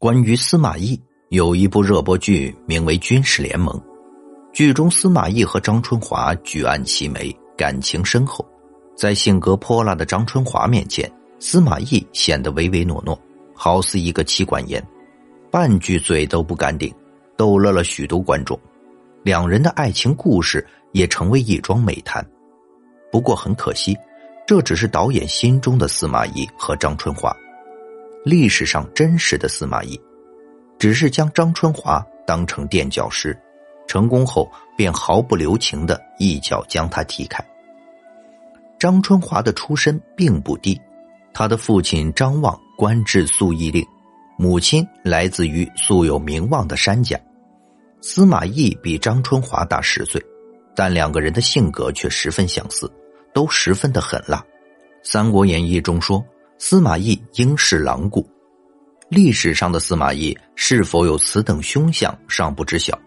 关于司马懿，有一部热播剧，名为《军事联盟》。剧中司马懿和张春华举案齐眉，感情深厚。在性格泼辣的张春华面前，司马懿显得唯唯诺诺，好似一个妻管严，半句嘴都不敢顶，逗乐了许多观众。两人的爱情故事也成为一桩美谈。不过很可惜，这只是导演心中的司马懿和张春华。历史上真实的司马懿，只是将张春华当成垫脚石，成功后便毫不留情的一脚将他踢开。张春华的出身并不低，他的父亲张望官至宿义令，母亲来自于素有名望的山家。司马懿比张春华大十岁，但两个人的性格却十分相似，都十分的狠辣。《三国演义》中说。司马懿应是狼顾，历史上的司马懿是否有此等凶相尚不知晓，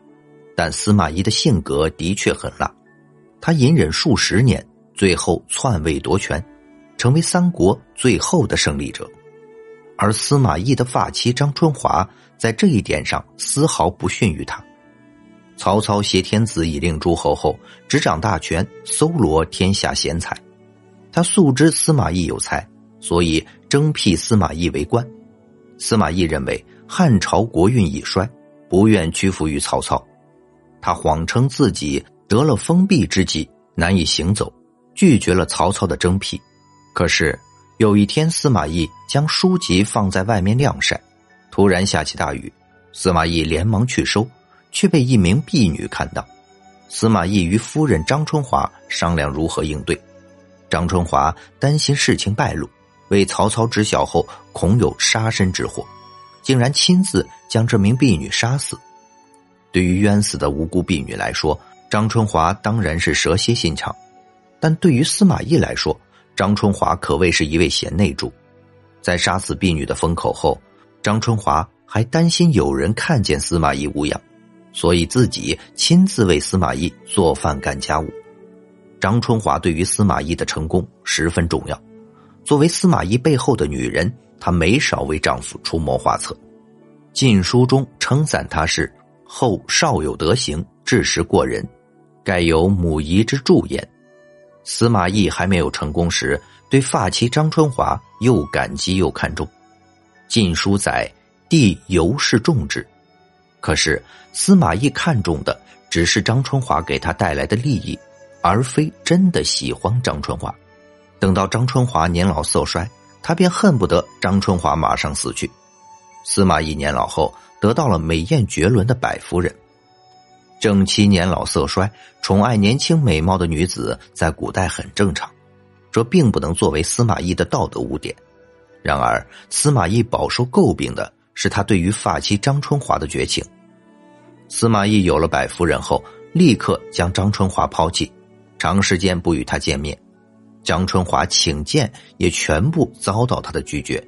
但司马懿的性格的确很辣。他隐忍数十年，最后篡位夺权，成为三国最后的胜利者。而司马懿的发妻张春华在这一点上丝毫不逊于他。曹操挟天子以令诸侯后，执掌大权，搜罗天下贤才，他素知司马懿有才。所以征辟司马懿为官，司马懿认为汉朝国运已衰，不愿屈服于曹操，他谎称自己得了封闭之疾，难以行走，拒绝了曹操的征辟。可是有一天，司马懿将书籍放在外面晾晒，突然下起大雨，司马懿连忙去收，却被一名婢女看到。司马懿与夫人张春华商量如何应对，张春华担心事情败露。为曹操知晓后，恐有杀身之祸，竟然亲自将这名婢女杀死。对于冤死的无辜婢女来说，张春华当然是蛇蝎心肠；但对于司马懿来说，张春华可谓是一位贤内助。在杀死婢女的封口后，张春华还担心有人看见司马懿无恙，所以自己亲自为司马懿做饭干家务。张春华对于司马懿的成功十分重要。作为司马懿背后的女人，她没少为丈夫出谋划策。《晋书》中称赞她是“后少有德行，治识过人，盖有母仪之助焉”。司马懿还没有成功时，对发妻张春华又感激又看重。《晋书》载帝尤是重之，可是司马懿看重的只是张春华给他带来的利益，而非真的喜欢张春华。等到张春华年老色衰，他便恨不得张春华马上死去。司马懿年老后得到了美艳绝伦的百夫人。正妻年老色衰，宠爱年轻美貌的女子，在古代很正常，这并不能作为司马懿的道德污点。然而，司马懿饱受诟病的是他对于发妻张春华的绝情。司马懿有了百夫人后，立刻将张春华抛弃，长时间不与他见面。张春华请见也全部遭到他的拒绝。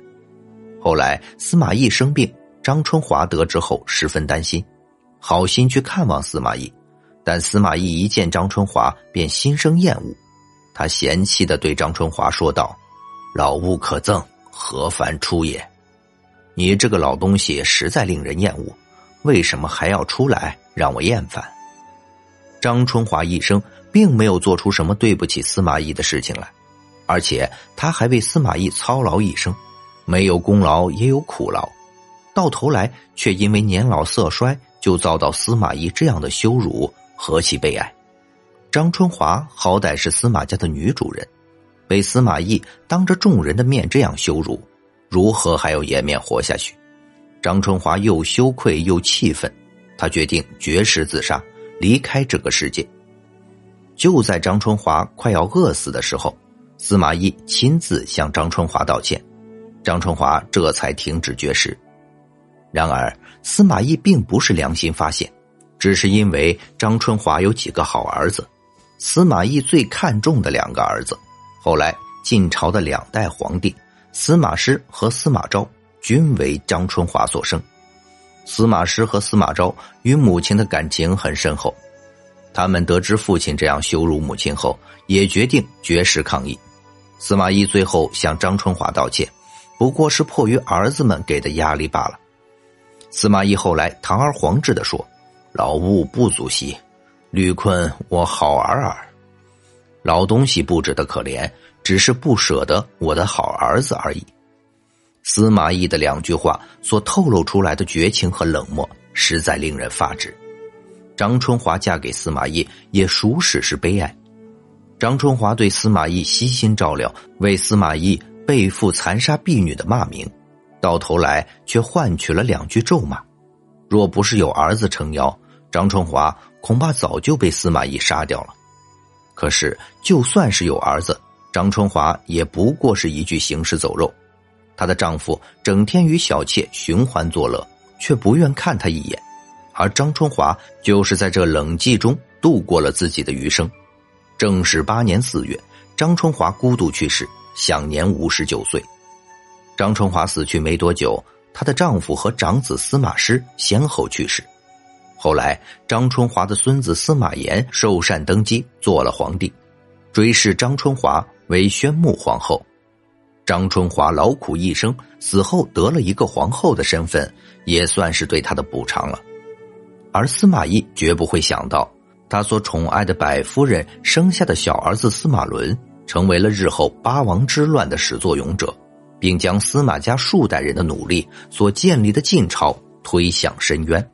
后来司马懿生病，张春华得知后十分担心，好心去看望司马懿，但司马懿一见张春华便心生厌恶，他嫌弃的对张春华说道：“老物可憎，何凡出也？你这个老东西实在令人厌恶，为什么还要出来让我厌烦？”张春华一生。并没有做出什么对不起司马懿的事情来，而且他还为司马懿操劳一生，没有功劳也有苦劳，到头来却因为年老色衰就遭到司马懿这样的羞辱，何其悲哀！张春华好歹是司马家的女主人，被司马懿当着众人的面这样羞辱，如何还有颜面活下去？张春华又羞愧又气愤，他决定绝食自杀，离开这个世界。就在张春华快要饿死的时候，司马懿亲自向张春华道歉，张春华这才停止绝食。然而，司马懿并不是良心发现，只是因为张春华有几个好儿子，司马懿最看重的两个儿子，后来晋朝的两代皇帝司马师和司马昭均为张春华所生。司马师和司马昭与母亲的感情很深厚。他们得知父亲这样羞辱母亲后，也决定绝食抗议。司马懿最后向张春华道歉，不过是迫于儿子们给的压力罢了。司马懿后来堂而皇之的说：“老吾不足惜，屡困我好儿儿。老东西不值得可怜，只是不舍得我的好儿子而已。”司马懿的两句话所透露出来的绝情和冷漠，实在令人发指。张春华嫁给司马懿，也属实是悲哀。张春华对司马懿悉心照料，为司马懿背负残杀婢女的骂名，到头来却换取了两句咒骂。若不是有儿子撑腰，张春华恐怕早就被司马懿杀掉了。可是，就算是有儿子，张春华也不过是一具行尸走肉。她的丈夫整天与小妾寻欢作乐，却不愿看她一眼，而张春华就是在这冷寂中度过了自己的余生。正始八年四月，张春华孤独去世，享年五十九岁。张春华死去没多久，她的丈夫和长子司马师先后去世。后来，张春华的孙子司马炎受禅登基，做了皇帝，追谥张春华为宣穆皇后。张春华劳苦一生，死后得了一个皇后的身份，也算是对她的补偿了。而司马懿绝不会想到，他所宠爱的百夫人生下的小儿子司马伦，成为了日后八王之乱的始作俑者，并将司马家数代人的努力所建立的晋朝推向深渊。